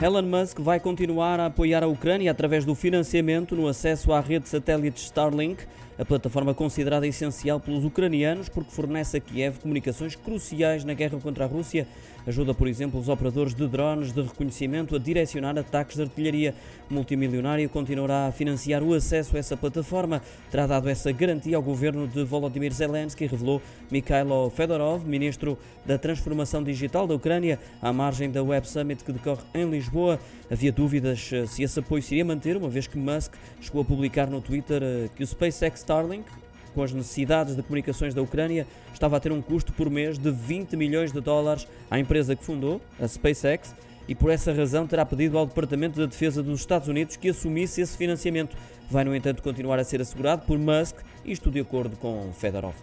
Elon Musk vai continuar a apoiar a Ucrânia através do financiamento no acesso à rede de satélites Starlink, a plataforma considerada essencial pelos ucranianos porque fornece a Kiev comunicações cruciais na guerra contra a Rússia. Ajuda, por exemplo, os operadores de drones de reconhecimento a direcionar ataques de artilharia. O multimilionário continuará a financiar o acesso a essa plataforma. Terá dado essa garantia ao governo de Volodymyr Zelensky, revelou Mikhailo Fedorov, ministro da Transformação Digital da Ucrânia, à margem da Web Summit que decorre em Lisboa. Havia dúvidas eh, se esse apoio se iria manter, uma vez que Musk chegou a publicar no Twitter eh, que o SpaceX Starlink, com as necessidades de comunicações da Ucrânia, estava a ter um custo por mês de 20 milhões de dólares à empresa que fundou, a SpaceX, e por essa razão terá pedido ao Departamento da Defesa dos Estados Unidos que assumisse esse financiamento. Vai, no entanto, continuar a ser assegurado por Musk, isto de acordo com Fedorov.